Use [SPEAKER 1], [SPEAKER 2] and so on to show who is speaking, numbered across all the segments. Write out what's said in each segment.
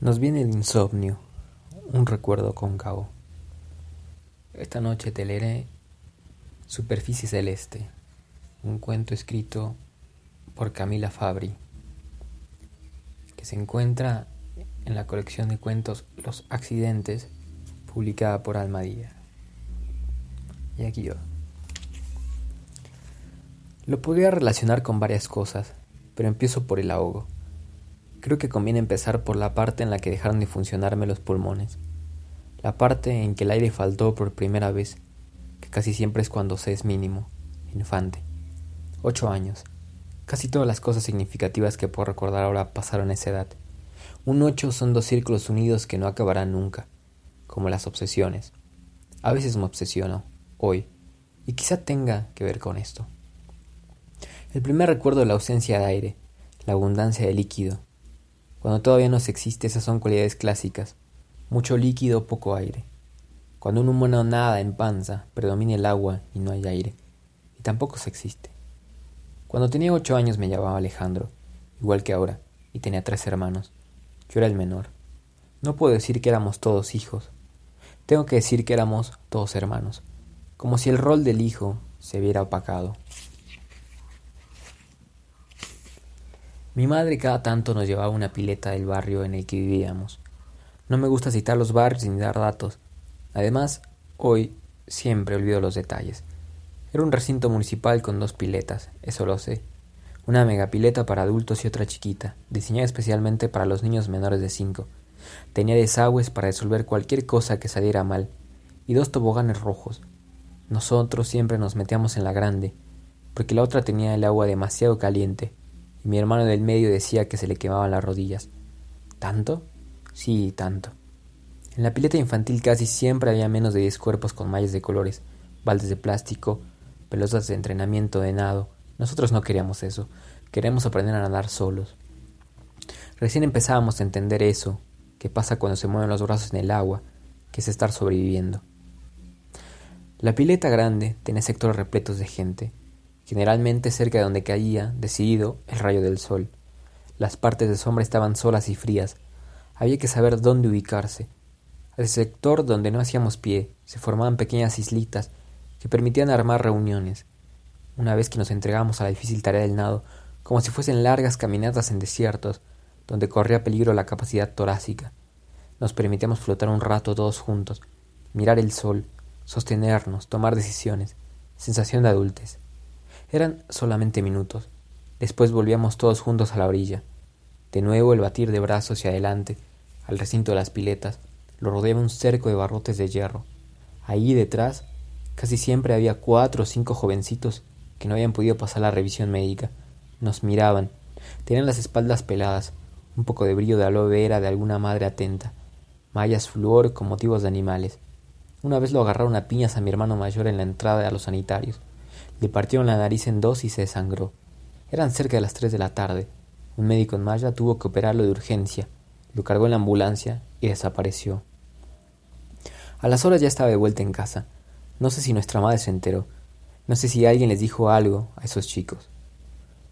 [SPEAKER 1] Nos viene el insomnio, un recuerdo cóncavo. Esta noche te leeré Superficie Celeste, un cuento escrito por Camila Fabri, que se encuentra en la colección de cuentos Los Accidentes, publicada por Almadía. Y aquí yo. Lo podría relacionar con varias cosas, pero empiezo por el ahogo. Creo que conviene empezar por la parte en la que dejaron de funcionarme los pulmones, la parte en que el aire faltó por primera vez, que casi siempre es cuando se es mínimo, infante. Ocho años. Casi todas las cosas significativas que puedo recordar ahora pasaron a esa edad. Un ocho son dos círculos unidos que no acabarán nunca, como las obsesiones. A veces me obsesiono, hoy, y quizá tenga que ver con esto. El primer recuerdo de la ausencia de aire, la abundancia de líquido, cuando todavía no se existe, esas son cualidades clásicas. Mucho líquido, poco aire. Cuando un humano nada en panza, predomina el agua y no hay aire. Y tampoco se existe. Cuando tenía ocho años me llamaba Alejandro, igual que ahora, y tenía tres hermanos. Yo era el menor. No puedo decir que éramos todos hijos. Tengo que decir que éramos todos hermanos, como si el rol del hijo se viera opacado. Mi madre cada tanto nos llevaba una pileta del barrio en el que vivíamos. No me gusta citar los barrios ni dar datos. Además, hoy siempre olvido los detalles. Era un recinto municipal con dos piletas, eso lo sé. Una megapileta para adultos y otra chiquita, diseñada especialmente para los niños menores de cinco. Tenía desagües para resolver cualquier cosa que saliera mal, y dos toboganes rojos. Nosotros siempre nos metíamos en la grande, porque la otra tenía el agua demasiado caliente, y mi hermano del medio decía que se le quemaban las rodillas. ¿Tanto? Sí, tanto. En la pileta infantil casi siempre había menos de diez cuerpos con mallas de colores, baldes de plástico, pelotas de entrenamiento de nado. Nosotros no queríamos eso, queremos aprender a nadar solos. Recién empezábamos a entender eso, que pasa cuando se mueven los brazos en el agua, que es estar sobreviviendo. La pileta grande tenía sectores repletos de gente, generalmente cerca de donde caía, decidido, el rayo del sol. Las partes de sombra estaban solas y frías. Había que saber dónde ubicarse. Al sector donde no hacíamos pie se formaban pequeñas islitas que permitían armar reuniones. Una vez que nos entregamos a la difícil tarea del nado, como si fuesen largas caminatas en desiertos, donde corría peligro la capacidad torácica. Nos permitíamos flotar un rato todos juntos, mirar el sol, sostenernos, tomar decisiones, sensación de adultez. Eran solamente minutos. Después volvíamos todos juntos a la orilla. De nuevo el batir de brazos hacia adelante, al recinto de las piletas, lo rodeaba un cerco de barrotes de hierro. Allí detrás, casi siempre había cuatro o cinco jovencitos que no habían podido pasar la revisión médica. Nos miraban. Tenían las espaldas peladas, un poco de brillo de aloe vera de alguna madre atenta, mallas flúor con motivos de animales. Una vez lo agarraron a piñas a mi hermano mayor en la entrada a los sanitarios. Le partieron la nariz en dos y se desangró. Eran cerca de las tres de la tarde. Un médico en Maya tuvo que operarlo de urgencia. Lo cargó en la ambulancia y desapareció. A las horas ya estaba de vuelta en casa. No sé si nuestra madre se enteró. No sé si alguien les dijo algo a esos chicos.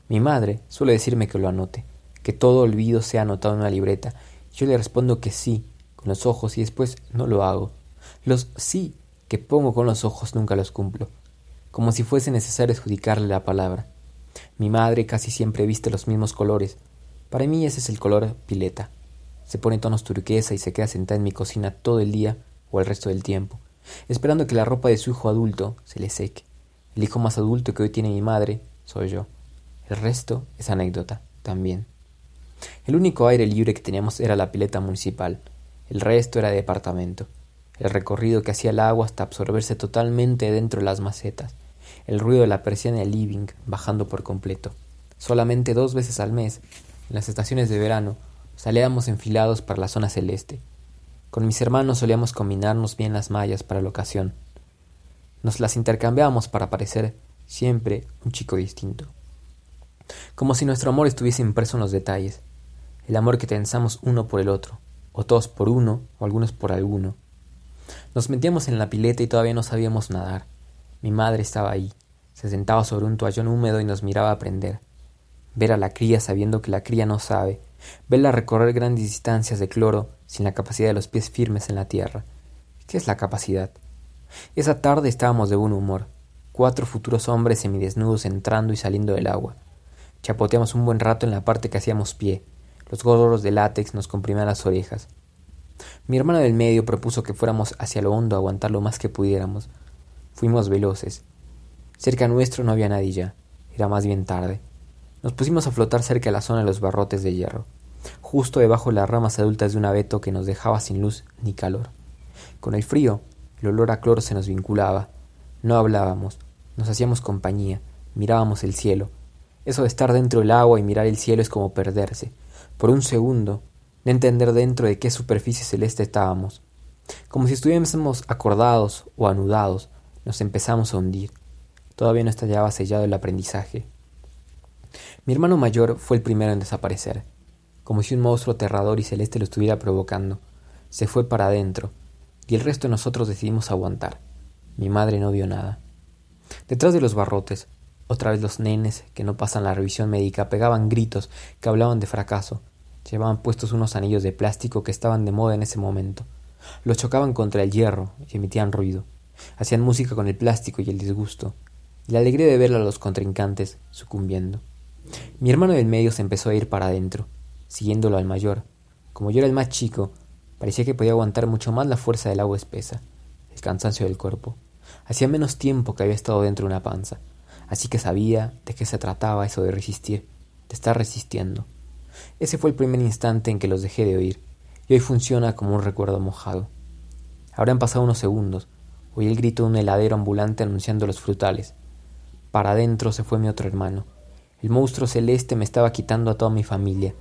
[SPEAKER 1] Mi madre suele decirme que lo anote, que todo olvido sea anotado en una libreta. Yo le respondo que sí, con los ojos, y después no lo hago. Los sí que pongo con los ojos nunca los cumplo como si fuese necesario adjudicarle la palabra. Mi madre casi siempre viste los mismos colores. Para mí ese es el color pileta. Se pone tonos turquesa y se queda sentada en mi cocina todo el día o el resto del tiempo, esperando que la ropa de su hijo adulto se le seque. El hijo más adulto que hoy tiene mi madre soy yo. El resto es anécdota, también. El único aire libre que teníamos era la pileta municipal. El resto era departamento el recorrido que hacía el agua hasta absorberse totalmente dentro de las macetas, el ruido de la persiana del living bajando por completo. Solamente dos veces al mes, en las estaciones de verano, salíamos enfilados para la zona celeste. Con mis hermanos solíamos combinarnos bien las mallas para la ocasión. Nos las intercambiábamos para parecer siempre un chico distinto. Como si nuestro amor estuviese impreso en los detalles, el amor que tensamos uno por el otro, o todos por uno, o algunos por alguno. Nos metíamos en la pileta y todavía no sabíamos nadar. Mi madre estaba ahí, se sentaba sobre un toallón húmedo y nos miraba aprender. Ver a la cría sabiendo que la cría no sabe, verla recorrer grandes distancias de cloro sin la capacidad de los pies firmes en la tierra. ¿Qué es la capacidad? Esa tarde estábamos de buen humor, cuatro futuros hombres semidesnudos entrando y saliendo del agua. Chapoteamos un buen rato en la parte que hacíamos pie. Los gorros de látex nos comprimían las orejas. Mi hermano del medio propuso que fuéramos hacia lo hondo a aguantar lo más que pudiéramos. Fuimos veloces. Cerca nuestro no había nadie ya. Era más bien tarde. Nos pusimos a flotar cerca de la zona de los barrotes de hierro, justo debajo de las ramas adultas de un abeto que nos dejaba sin luz ni calor. Con el frío, el olor a cloro se nos vinculaba. No hablábamos, nos hacíamos compañía, mirábamos el cielo. Eso de estar dentro del agua y mirar el cielo es como perderse, por un segundo, de entender dentro de qué superficie celeste estábamos. Como si estuviésemos acordados o anudados, nos empezamos a hundir. Todavía no estallaba sellado el aprendizaje. Mi hermano mayor fue el primero en desaparecer, como si un monstruo aterrador y celeste lo estuviera provocando. Se fue para adentro, y el resto de nosotros decidimos aguantar. Mi madre no vio nada. Detrás de los barrotes, otra vez los nenes que no pasan la revisión médica pegaban gritos que hablaban de fracaso. Llevaban puestos unos anillos de plástico que estaban de moda en ese momento. Los chocaban contra el hierro y emitían ruido. Hacían música con el plástico y el disgusto, y la alegría de ver a los contrincantes sucumbiendo. Mi hermano del medio se empezó a ir para adentro, siguiéndolo al mayor. Como yo era el más chico, parecía que podía aguantar mucho más la fuerza del agua espesa, el cansancio del cuerpo. Hacía menos tiempo que había estado dentro de una panza, así que sabía de qué se trataba eso de resistir, de estar resistiendo. Ese fue el primer instante en que los dejé de oír, y hoy funciona como un recuerdo mojado. Habrán pasado unos segundos, oí el grito de un heladero ambulante anunciando los frutales. Para adentro se fue mi otro hermano, el monstruo celeste me estaba quitando a toda mi familia.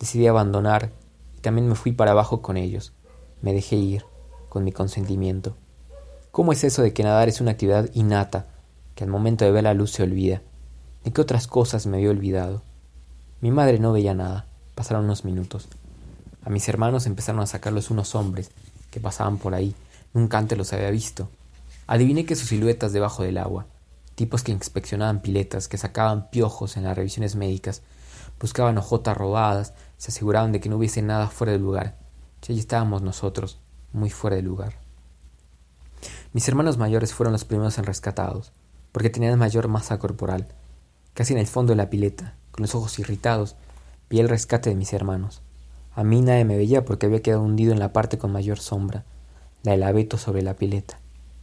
[SPEAKER 1] Decidí abandonar y también me fui para abajo con ellos. Me dejé ir, con mi consentimiento. ¿Cómo es eso de que nadar es una actividad innata, que al momento de ver la luz se olvida? ¿De qué otras cosas me había olvidado? Mi madre no veía nada. Pasaron unos minutos. A mis hermanos empezaron a sacarlos unos hombres que pasaban por ahí. Nunca antes los había visto. Adiviné que sus siluetas debajo del agua tipos que inspeccionaban piletas, que sacaban piojos en las revisiones médicas, buscaban hojotas robadas, se aseguraban de que no hubiese nada fuera de lugar. Y allí estábamos nosotros, muy fuera de lugar. Mis hermanos mayores fueron los primeros en rescatados, porque tenían mayor masa corporal. Casi en el fondo de la pileta, con los ojos irritados, vi el rescate de mis hermanos. A mí nadie me veía porque había quedado hundido en la parte con mayor sombra, la del abeto sobre la pileta.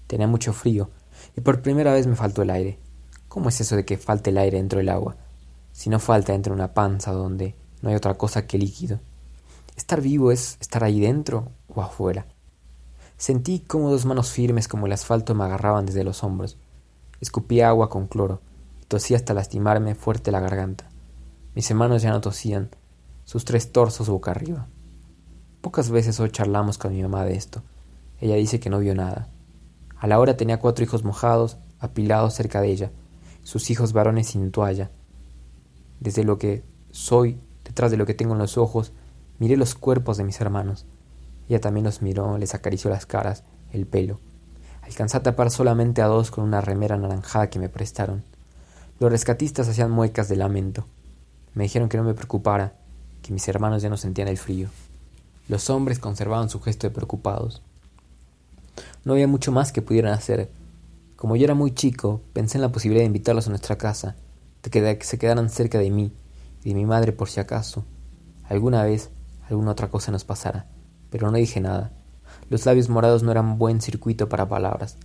[SPEAKER 1] Tenía mucho frío, y por primera vez me faltó el aire. ¿Cómo es eso de que falte el aire dentro del agua? Si no falta dentro de una panza donde no hay otra cosa que líquido. Estar vivo es estar ahí dentro o afuera. Sentí como dos manos firmes como el asfalto me agarraban desde los hombros. Escupí agua con cloro y tosí hasta lastimarme fuerte la garganta. Mis hermanos ya no tosían, sus tres torsos boca arriba. Pocas veces hoy charlamos con mi mamá de esto. Ella dice que no vio nada. A la hora tenía cuatro hijos mojados, apilados cerca de ella, sus hijos varones sin toalla. Desde lo que soy, detrás de lo que tengo en los ojos, miré los cuerpos de mis hermanos. Ella también los miró, les acarició las caras, el pelo. Alcanzé a tapar solamente a dos con una remera anaranjada que me prestaron. Los rescatistas hacían muecas de lamento. Me dijeron que no me preocupara, que mis hermanos ya no sentían el frío. Los hombres conservaban su gesto de preocupados. No había mucho más que pudieran hacer. Como yo era muy chico, pensé en la posibilidad de invitarlos a nuestra casa, de que se quedaran cerca de mí y de mi madre por si acaso. Alguna vez alguna otra cosa nos pasara, pero no dije nada. Los labios morados no eran buen circuito para palabras.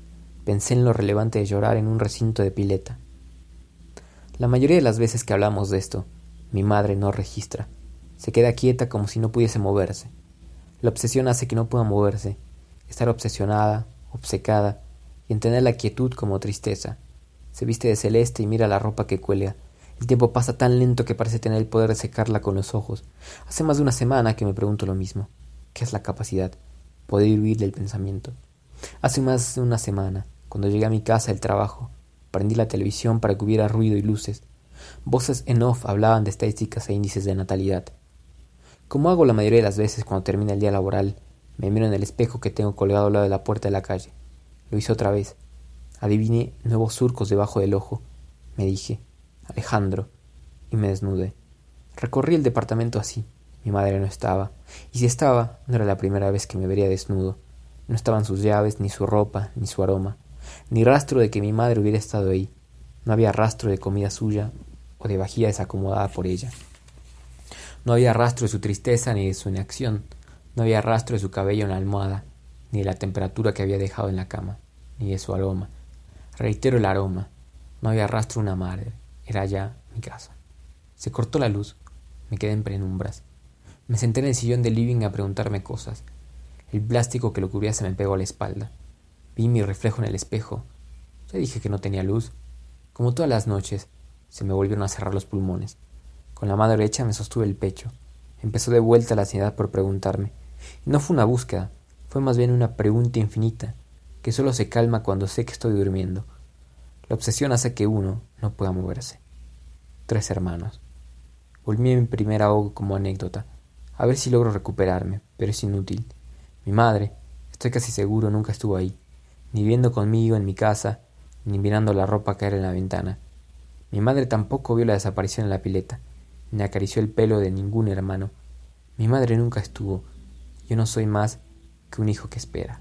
[SPEAKER 1] Pensé en lo relevante de llorar en un recinto de pileta. La mayoría de las veces que hablamos de esto, mi madre no registra. Se queda quieta como si no pudiese moverse. La obsesión hace que no pueda moverse estar obsesionada, obcecada, y entender la quietud como tristeza. Se viste de celeste y mira la ropa que cuelga, El tiempo pasa tan lento que parece tener el poder de secarla con los ojos. Hace más de una semana que me pregunto lo mismo. ¿Qué es la capacidad? Poder huir del pensamiento. Hace más de una semana, cuando llegué a mi casa del trabajo, prendí la televisión para que hubiera ruido y luces. Voces en off hablaban de estadísticas e índices de natalidad. Como hago la mayoría de las veces cuando termina el día laboral, me miro en el espejo que tengo colgado al lado de la puerta de la calle. Lo hice otra vez. Adiviné nuevos surcos debajo del ojo. Me dije, Alejandro, y me desnudé. Recorrí el departamento así. Mi madre no estaba. Y si estaba, no era la primera vez que me vería desnudo. No estaban sus llaves, ni su ropa, ni su aroma, ni rastro de que mi madre hubiera estado ahí. No había rastro de comida suya o de vajilla desacomodada por ella. No había rastro de su tristeza ni de su inacción. No había rastro de su cabello en la almohada, ni de la temperatura que había dejado en la cama, ni de su aroma. Reitero el aroma. No había rastro de una madre. Era ya mi casa. Se cortó la luz. Me quedé en penumbras. Me senté en el sillón del living a preguntarme cosas. El plástico que lo cubría se me pegó a la espalda. Vi mi reflejo en el espejo. Ya dije que no tenía luz. Como todas las noches, se me volvieron a cerrar los pulmones. Con la mano derecha me sostuve el pecho. Empezó de vuelta la ansiedad por preguntarme. No fue una búsqueda, fue más bien una pregunta infinita, que solo se calma cuando sé que estoy durmiendo. La obsesión hace que uno no pueda moverse. Tres hermanos. Volví a mi primer ahogo como anécdota, a ver si logro recuperarme, pero es inútil. Mi madre, estoy casi seguro, nunca estuvo ahí, ni viendo conmigo en mi casa, ni mirando la ropa caer en la ventana. Mi madre tampoco vio la desaparición en la pileta ni acarició el pelo de ningún hermano. Mi madre nunca estuvo. Yo no soy más que un hijo que espera.